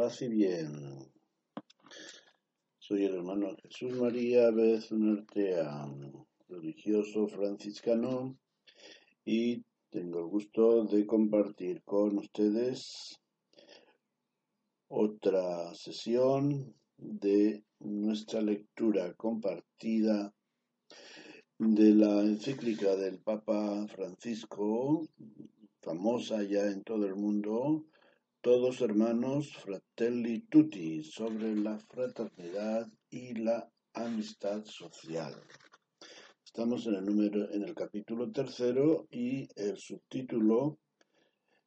Paz bien. Soy el hermano Jesús María Bezunartea, religioso franciscano, y tengo el gusto de compartir con ustedes otra sesión de nuestra lectura compartida de la encíclica del Papa Francisco, famosa ya en todo el mundo, todos hermanos fratelli tutti, sobre la fraternidad y la amistad social. Estamos en el número, en el capítulo tercero y el subtítulo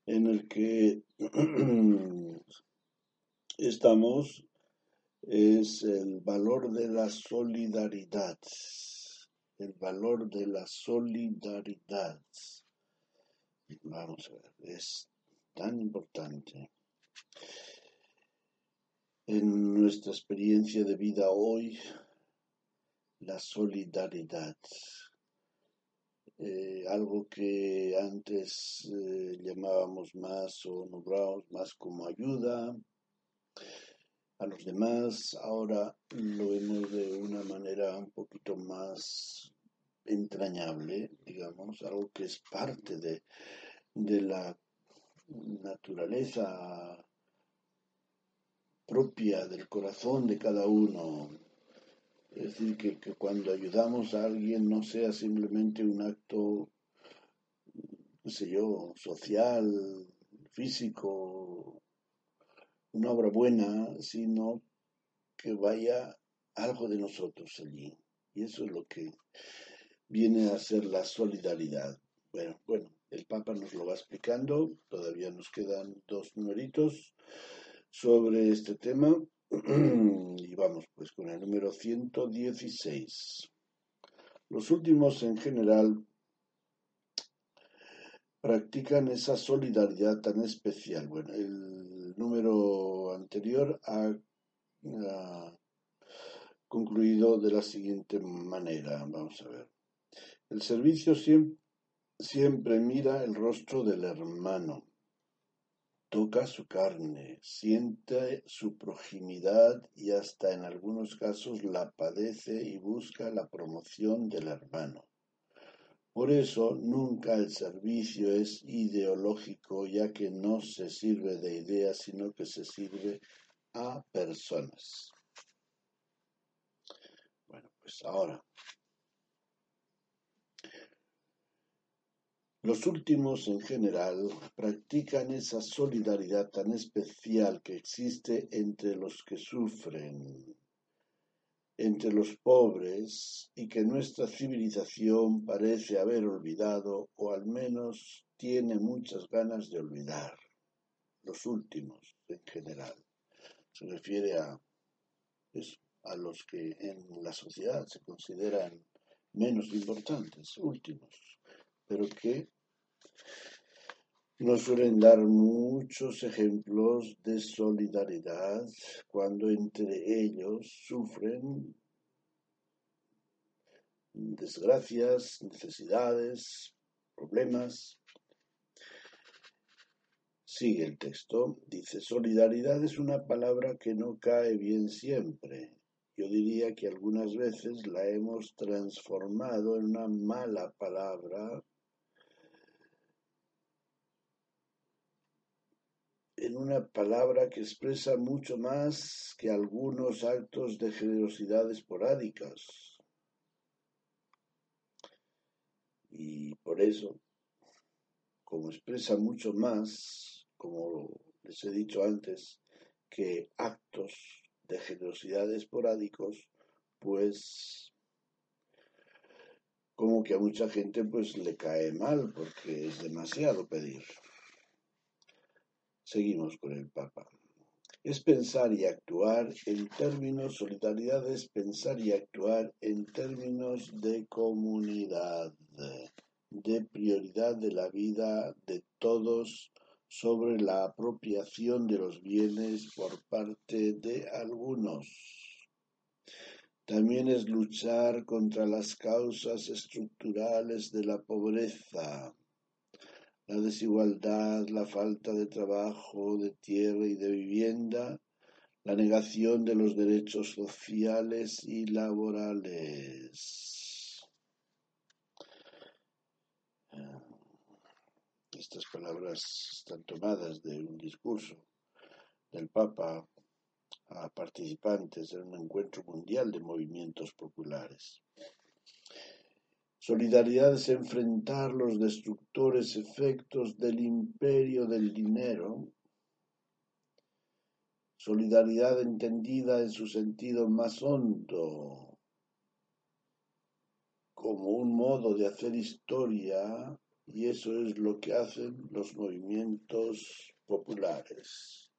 en el que estamos es el valor de la solidaridad. El valor de la solidaridad. Vamos a ver, tan importante. En nuestra experiencia de vida hoy, la solidaridad, eh, algo que antes eh, llamábamos más o nombrábamos más como ayuda a los demás, ahora lo vemos de una manera un poquito más entrañable, digamos, algo que es parte de, de la naturaleza propia del corazón de cada uno. Es decir, que, que, cuando ayudamos a alguien no sea simplemente un acto, no sé yo, social, físico, una obra buena, sino que vaya algo de nosotros allí. Y eso es lo que viene a ser la solidaridad. Bueno, bueno, el Papa nos lo va explicando, todavía nos quedan dos numeritos sobre este tema y vamos pues con el número 116. Los últimos en general practican esa solidaridad tan especial. Bueno, el número anterior ha, ha concluido de la siguiente manera. Vamos a ver. El servicio siempre Siempre mira el rostro del hermano, toca su carne, siente su proximidad y hasta en algunos casos la padece y busca la promoción del hermano. Por eso nunca el servicio es ideológico, ya que no se sirve de ideas, sino que se sirve a personas. Bueno, pues ahora Los últimos, en general, practican esa solidaridad tan especial que existe entre los que sufren, entre los pobres, y que nuestra civilización parece haber olvidado, o al menos tiene muchas ganas de olvidar. Los últimos, en general. Se refiere a, a los que en la sociedad se consideran menos importantes, últimos pero que nos suelen dar muchos ejemplos de solidaridad cuando entre ellos sufren desgracias, necesidades, problemas. Sigue el texto, dice, solidaridad es una palabra que no cae bien siempre yo diría que algunas veces la hemos transformado en una mala palabra, en una palabra que expresa mucho más que algunos actos de generosidad esporádicas. Y por eso, como expresa mucho más, como les he dicho antes, que actos de generosidad esporádicos, pues como que a mucha gente pues le cae mal porque es demasiado pedir. Seguimos con el Papa. Es pensar y actuar en términos, solidaridad es pensar y actuar en términos de comunidad, de prioridad de la vida de todos sobre la apropiación de los bienes por parte de algunos. También es luchar contra las causas estructurales de la pobreza, la desigualdad, la falta de trabajo, de tierra y de vivienda, la negación de los derechos sociales y laborales. Estas palabras están tomadas de un discurso del Papa a participantes en un encuentro mundial de movimientos populares. Solidaridad es enfrentar los destructores efectos del imperio del dinero. Solidaridad entendida en su sentido más hondo, como un modo de hacer historia, y eso es lo que hacen los movimientos populares.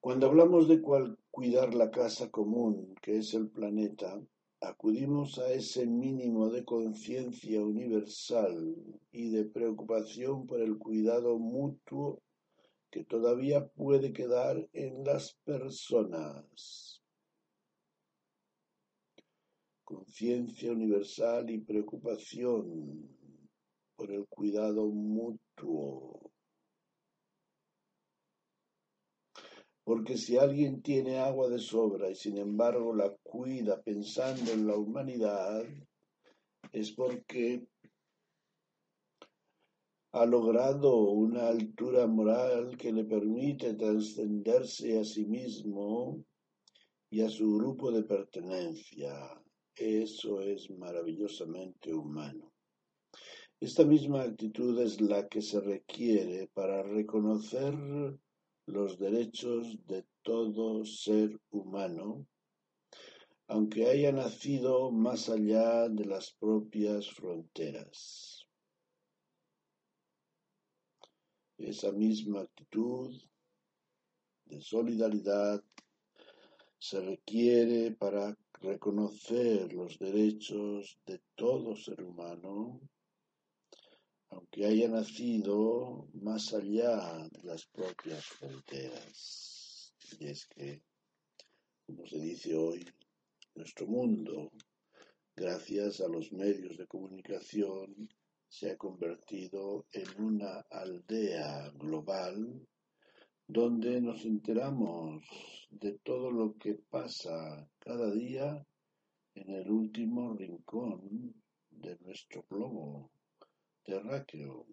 Cuando hablamos de cuidar la casa común, que es el planeta, acudimos a ese mínimo de conciencia universal y de preocupación por el cuidado mutuo que todavía puede quedar en las personas. Conciencia universal y preocupación por el cuidado mutuo. Porque si alguien tiene agua de sobra y sin embargo la cuida pensando en la humanidad, es porque ha logrado una altura moral que le permite trascenderse a sí mismo y a su grupo de pertenencia. Eso es maravillosamente humano. Esta misma actitud es la que se requiere para reconocer los derechos de todo ser humano, aunque haya nacido más allá de las propias fronteras. Esa misma actitud de solidaridad se requiere para reconocer los derechos de todo ser humano aunque haya nacido más allá de las propias fronteras. Y es que, como se dice hoy, nuestro mundo, gracias a los medios de comunicación, se ha convertido en una aldea global donde nos enteramos de todo lo que pasa cada día en el último rincón de nuestro globo terráqueo.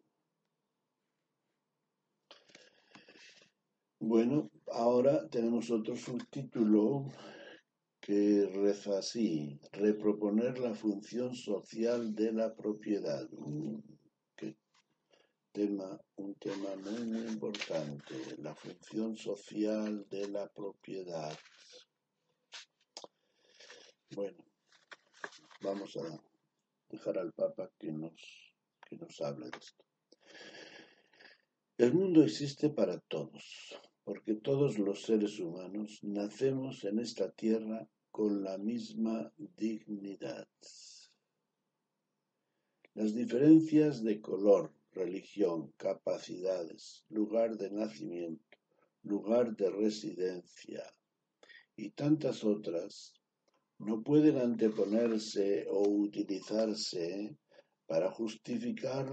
Bueno, ahora tenemos otro subtítulo que reza así, reproponer la función social de la propiedad. Mm, tema, un tema muy, muy importante, la función social de la propiedad. Bueno, vamos a dejar al Papa que nos que nos habla de esto. El mundo existe para todos, porque todos los seres humanos nacemos en esta tierra con la misma dignidad. Las diferencias de color, religión, capacidades, lugar de nacimiento, lugar de residencia y tantas otras no pueden anteponerse o utilizarse para justificar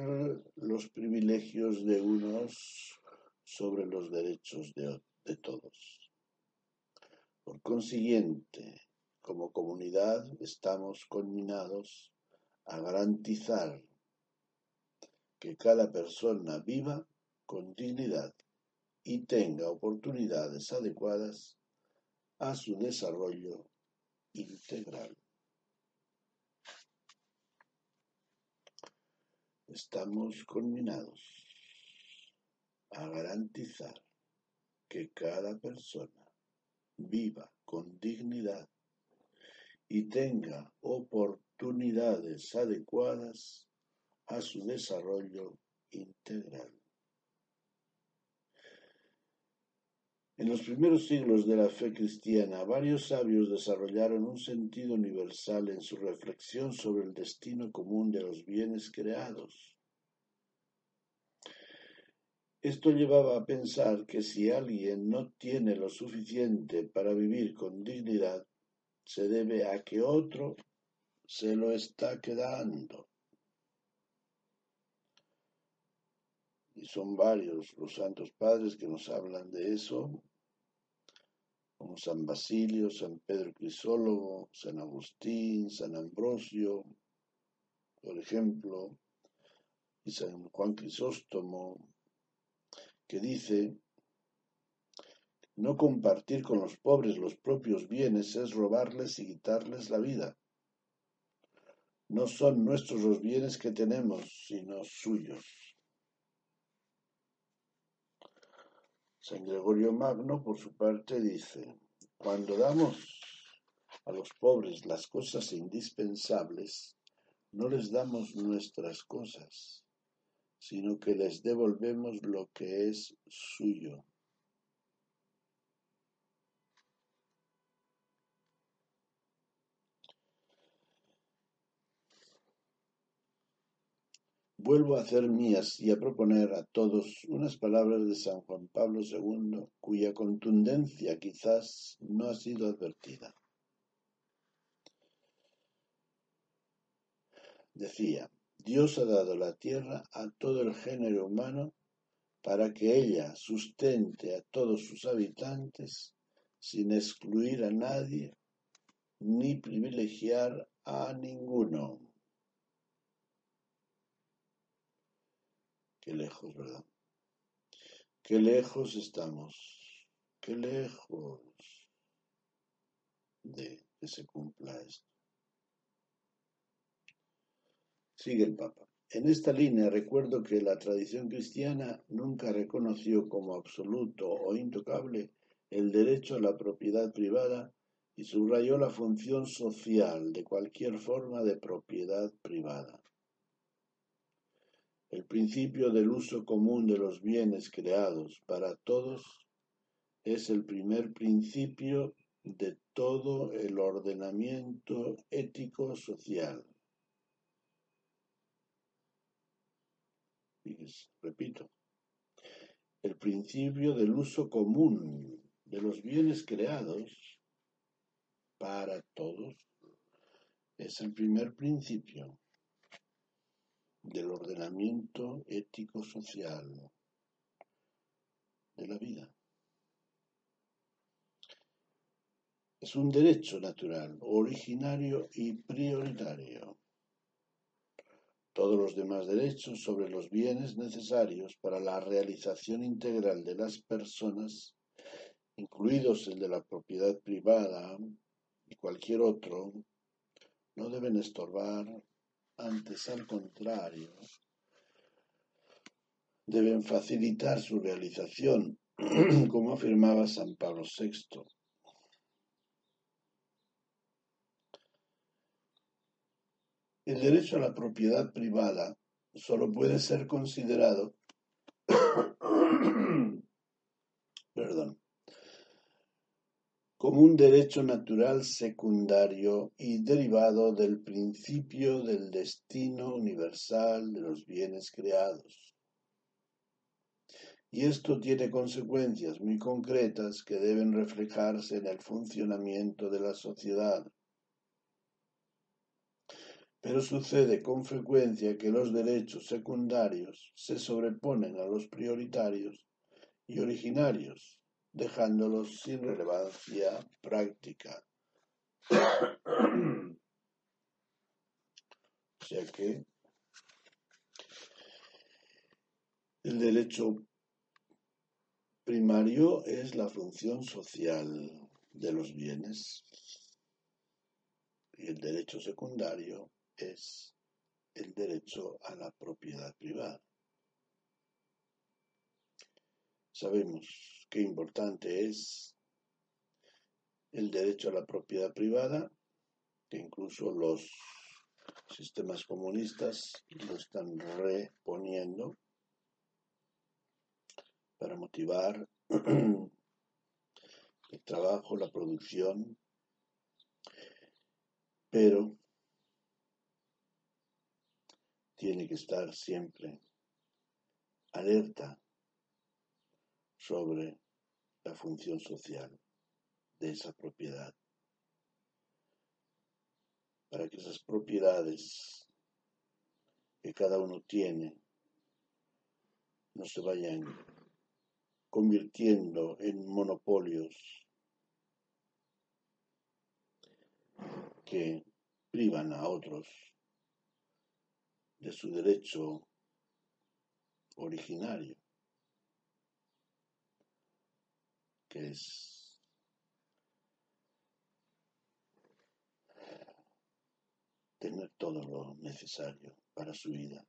los privilegios de unos sobre los derechos de, todos. Por consiguiente, como comunidad estamos conminados a garantizar que cada persona viva con dignidad y tenga oportunidades adecuadas a su desarrollo integral. Estamos conminados a garantizar que cada persona viva con dignidad y tenga oportunidades adecuadas a su desarrollo integral. En los primeros siglos de la fe cristiana, varios sabios desarrollaron un sentido universal en su reflexión sobre el destino común de los bienes creados. Esto llevaba a pensar que si alguien no tiene lo suficiente para vivir con dignidad, se debe a que otro se lo está quedando. Y son varios los santos padres que nos hablan de eso, como San Basilio, San Pedro Crisólogo, San Agustín, San Ambrosio, por ejemplo, y San Juan Crisóstomo, que dice, no compartir con los pobres los propios bienes es robarles y quitarles la vida. No son nuestros los bienes que tenemos, sino suyos. San Gregorio Magno, por su parte, dice, cuando damos a los pobres las cosas indispensables, no les damos nuestras cosas, sino que les devolvemos lo que es suyo. Vuelvo a hacer mías y a proponer a todos unas palabras de San Juan Pablo II cuya contundencia quizás no ha sido advertida. Decía, Dios ha dado la tierra a todo el género humano para que ella sustente a todos sus habitantes sin excluir a nadie ni privilegiar a ninguno. Qué lejos, ¿verdad? Qué lejos estamos. Qué lejos de que se cumpla esto. Sigue el Papa. En esta línea recuerdo que la tradición cristiana nunca reconoció como absoluto o intocable el derecho a la propiedad privada y subrayó la función social de cualquier forma de propiedad privada. El principio del uso común de los bienes creados para todos es el primer principio de todo el ordenamiento ético-social. Repito, el principio del uso común de los bienes creados para todos es el primer principio del ordenamiento ético-social de la vida. Es un derecho natural, originario y prioritario. Todos los demás derechos sobre los bienes necesarios para la realización integral de las personas, incluidos el de la propiedad privada y cualquier otro, no deben estorbar antes, al contrario, deben facilitar su realización, como afirmaba San Pablo VI. El derecho a la propiedad privada solo puede ser considerado perdón, como un derecho natural secundario y derivado del principio del destino universal de los bienes creados. Y esto tiene consecuencias muy concretas que deben reflejarse en el funcionamiento de la sociedad. Pero sucede con frecuencia que los derechos secundarios se sobreponen a los prioritarios y originarios dejándolos sin relevancia práctica. o sea que el derecho primario es la función social de los bienes y el derecho secundario es el derecho a la propiedad privada. Sabemos qué importante es el derecho a la propiedad privada, que incluso los sistemas comunistas lo están reponiendo para motivar el trabajo, la producción, pero tiene que estar siempre alerta sobre la función social de esa propiedad. Para que esas propiedades que cada uno tiene no se vayan convirtiendo en monopolios que privan a otros de su derecho originario, es tener todo lo necesario para su vida,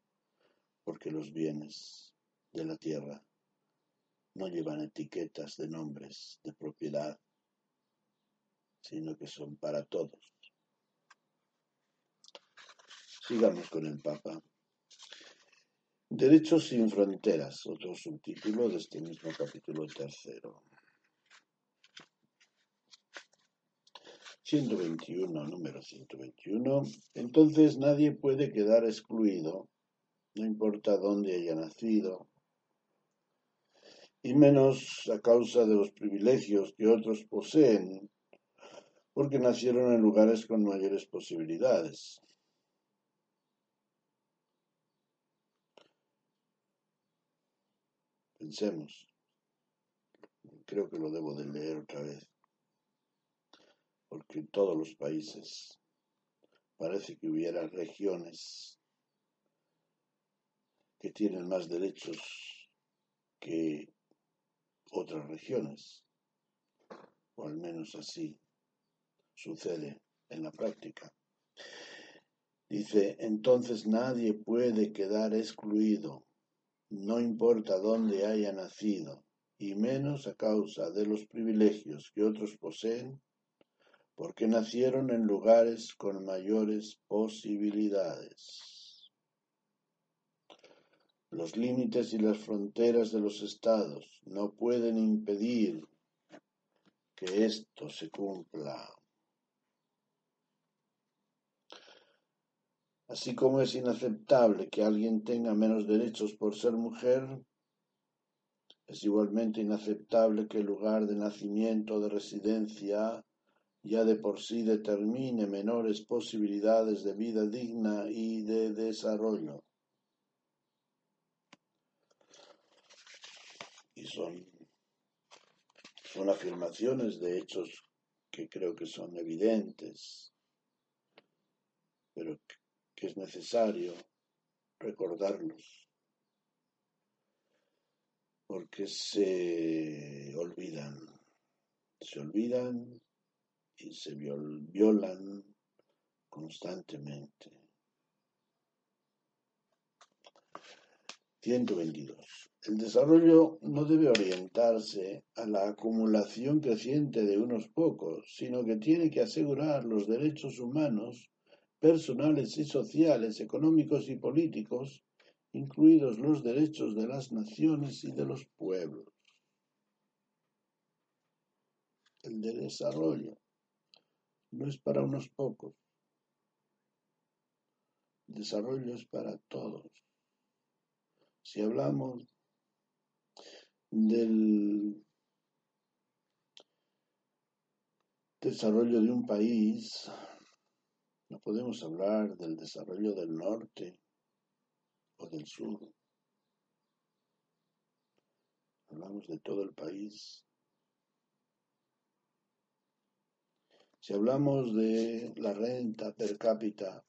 porque los bienes de la tierra no llevan etiquetas de nombres de propiedad, sino que son para todos. Sigamos con el Papa. Derechos sin fronteras, otro subtítulo de este mismo capítulo tercero. 121, número 121. Entonces nadie puede quedar excluido, no importa dónde haya nacido, y menos a causa de los privilegios que otros poseen, porque nacieron en lugares con mayores posibilidades. Pensemos, creo que lo debo de leer otra vez, porque en todos los países parece que hubiera regiones que tienen más derechos que otras regiones, o al menos así sucede en la práctica. Dice, entonces nadie puede quedar excluido, no importa dónde haya nacido, y menos a causa de los privilegios que otros poseen, porque nacieron en lugares con mayores posibilidades. Los límites y las fronteras de los estados no pueden impedir que esto se cumpla. Así como es inaceptable que alguien tenga menos derechos por ser mujer, es igualmente inaceptable que el lugar de nacimiento o de residencia ya de por sí determine menores posibilidades de vida digna y de desarrollo. y son, son afirmaciones de hechos que creo que son evidentes, pero que es necesario recordarlos, porque se olvidan, se olvidan se violan constantemente. 122. El desarrollo no debe orientarse a la acumulación creciente de unos pocos, sino que tiene que asegurar los derechos humanos, personales y sociales, económicos y políticos, incluidos los derechos de las naciones y de los pueblos. El desarrollo no es para unos pocos, el desarrollo es para todos. Si hablamos del desarrollo de un país, no podemos hablar del desarrollo del norte o del sur. Hablamos de todo el país. Si hablamos de la renta per cápita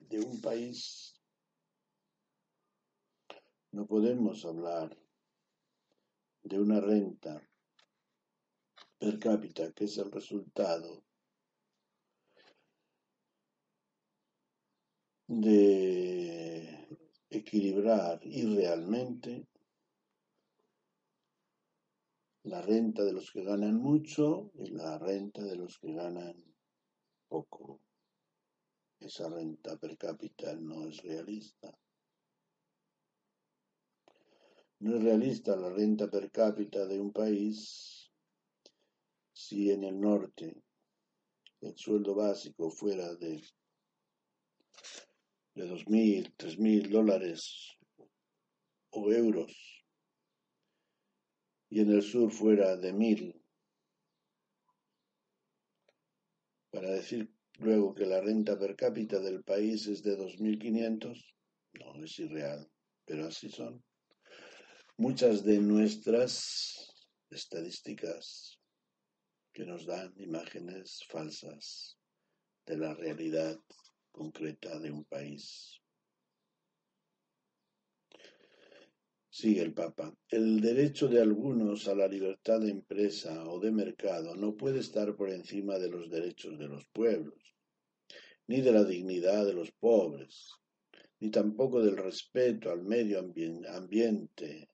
de un país, no podemos hablar de una renta per cápita que es el resultado de equilibrar irrealmente la renta de los que ganan mucho y la renta de los que ganan poco. Esa renta per cápita no es realista. No es realista la renta per cápita de un país si en el norte el sueldo básico fuera de, de 2.000, 3.000 dólares o euros y en el sur fuera de 1.000. Para decir luego que la renta per cápita del país es de 2.500, no es irreal, pero así son. muchas de nuestras estadísticas que nos dan imágenes falsas de la realidad concreta de un país. Sigue el Papa. El derecho de algunos a la libertad de empresa o de mercado no puede estar por encima de los derechos de los pueblos, ni de la dignidad de los pobres, ni tampoco del respeto al medio ambiente,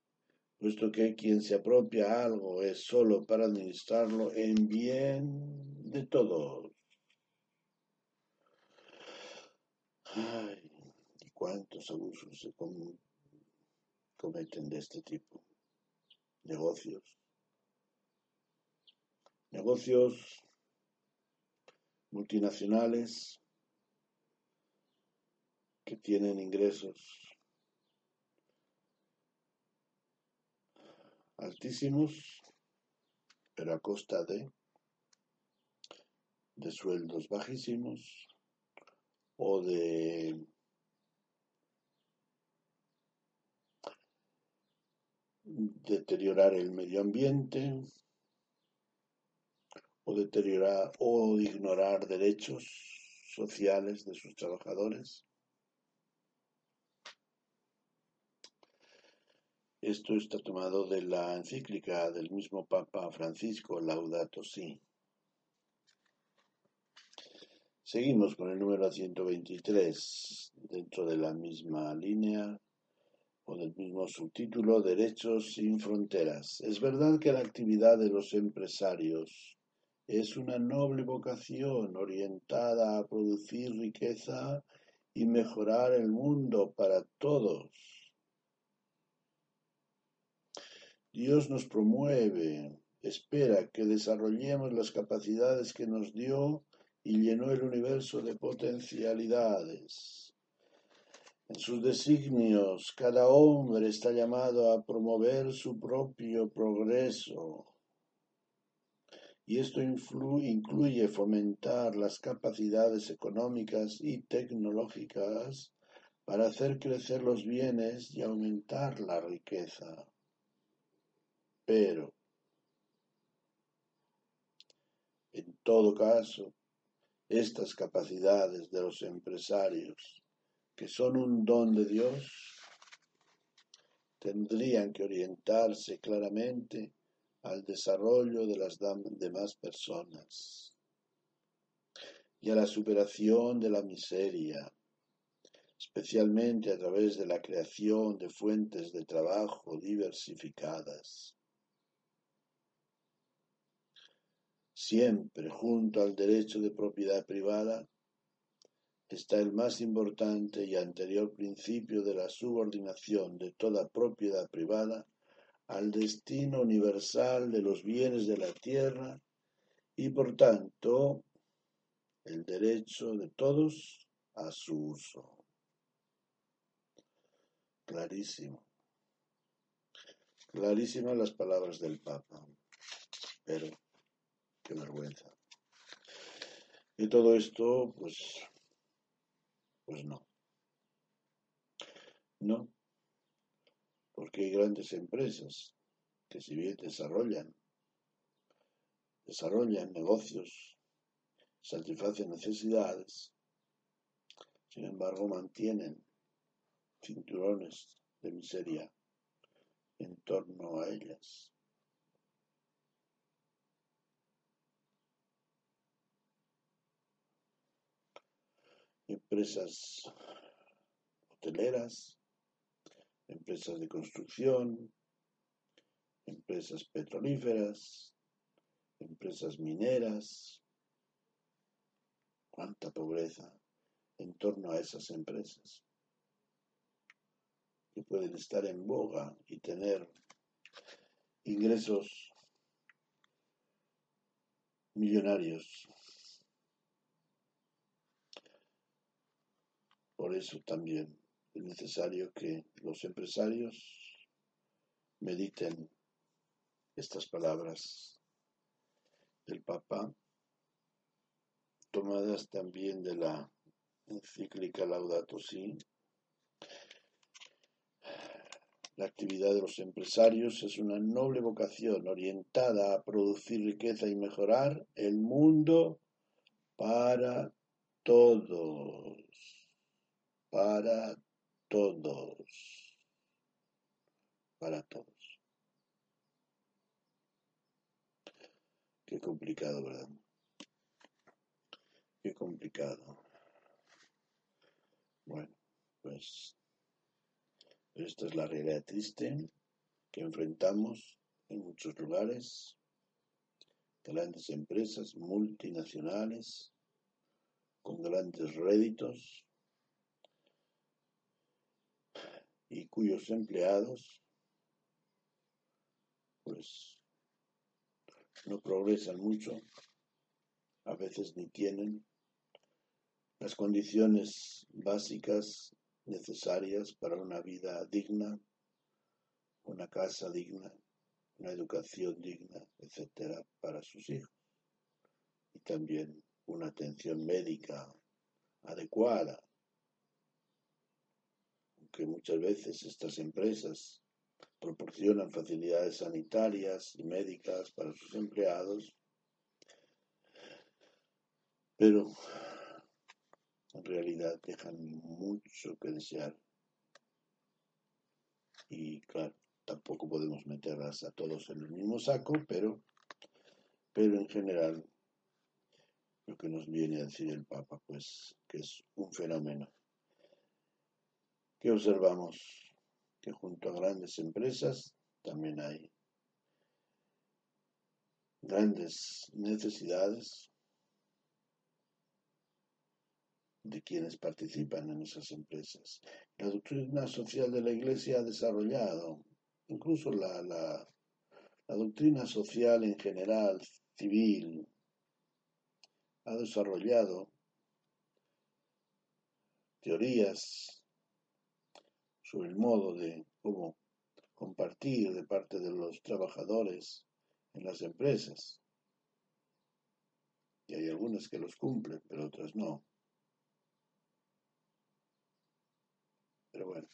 puesto que quien se apropia algo es solo para administrarlo en bien de todos. Ay, ¿y cuántos abusos se cometen de este tipo? Negocios. Negocios multinacionales que tienen ingresos altísimos, pero a costa de, de sueldos bajísimos o de deteriorar el medio ambiente o deteriorar o ignorar derechos sociales de sus trabajadores. Esto está tomado de la encíclica del mismo Papa Francisco, Laudato Si. Seguimos con el número 123, dentro de la misma línea o del mismo subtítulo, Derechos sin Fronteras. Es verdad que la actividad de los empresarios es una noble vocación orientada a producir riqueza y mejorar el mundo para todos. Dios nos promueve, espera que desarrollemos las capacidades que nos dio y llenó el universo de potencialidades. En sus designios, cada hombre está llamado a promover su propio progreso. Y esto incluye fomentar las capacidades económicas y tecnológicas para hacer crecer los bienes y aumentar la riqueza. Pero, en todo caso, estas capacidades de los empresarios, que son un don de Dios, tendrían que orientarse claramente al desarrollo de las demás personas y a la superación de la miseria, especialmente a través de la creación de fuentes de trabajo diversificadas. Siempre junto al derecho de propiedad privada está el más importante y anterior principio de la subordinación de toda propiedad privada al destino universal de los bienes de la tierra y por tanto el derecho de todos a su uso. Clarísimo. Clarísimas las palabras del Papa. Pero Qué vergüenza. Y todo esto, pues, pues no. No. Porque hay grandes empresas que si bien desarrollan, desarrollan negocios, satisfacen necesidades, sin embargo mantienen cinturones de miseria en torno a ellas. Empresas hoteleras, empresas de construcción, empresas petrolíferas, empresas mineras. Cuánta pobreza en torno a esas empresas que pueden estar en boga y tener ingresos millonarios Por eso también es necesario que los empresarios mediten estas palabras del Papa, tomadas también de la encíclica Laudato Si, La actividad de los empresarios es una noble vocación orientada a producir riqueza y mejorar el mundo para todos, para todos, para todos. Qué complicado, ¿verdad? Qué complicado. Bueno, pues esta es la realidad triste que enfrentamos en muchos lugares, grandes empresas multinacionales con grandes réditos y cuyos empleados pues no progresan mucho, a veces ni tienen las condiciones básicas necesarias para una vida digna, una casa digna, una educación digna, etcétera, para sus hijos. Y también una atención médica adecuada. Aunque muchas veces estas empresas proporcionan facilidades sanitarias y médicas para sus empleados, pero en realidad dejan mucho que desear. Y claro, tampoco podemos meterlas a todos en el mismo saco, pero, pero en general lo que nos viene a decir el Papa, pues que es un fenómeno. Que observamos que junto a grandes empresas también hay grandes necesidades de quienes participan en esas empresas. La doctrina social de la Iglesia ha desarrollado, incluso la, la, doctrina social en general, civil, ha desarrollado teorías sobre el modo de cómo compartir de parte de los trabajadores en las empresas. Y hay algunas que los cumplen, pero otras no. Pero bueno,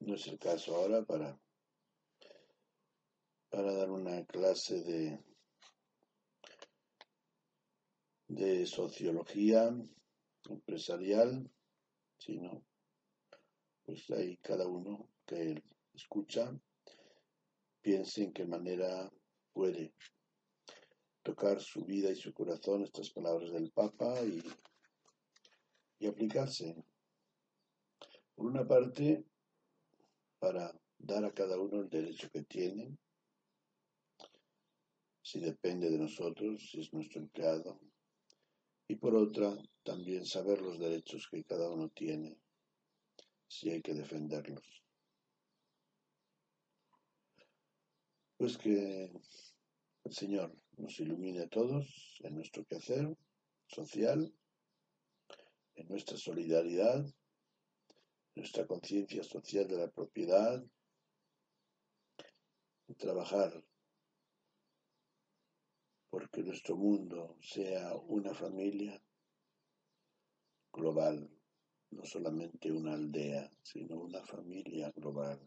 no es el caso ahora para, para dar una clase de, de sociología empresarial, sino pues ahí cada uno que escucha piense en qué manera puede tocar su vida y su corazón estas palabras del Papa y, y aplicarse. Por una parte, para dar a cada uno el derecho que tiene, si depende de nosotros, si es nuestro empleado, y por otra, también saber los derechos que cada uno tiene, si hay que defenderlos. Pues que el Señor nos ilumine a todos en nuestro quehacer social, en nuestra solidaridad nuestra conciencia social de la propiedad, y trabajar porque nuestro mundo sea una familia global, no solamente una aldea, sino una familia global,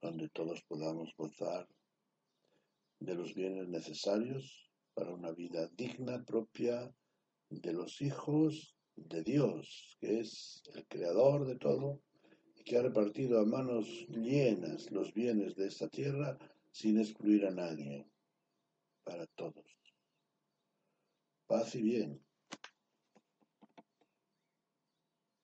donde todos podamos gozar de los bienes necesarios para una vida digna propia de los hijos de Dios, que es el creador de todo y que ha repartido a manos llenas los bienes de esta tierra sin excluir a nadie, para todos. Paz y bien.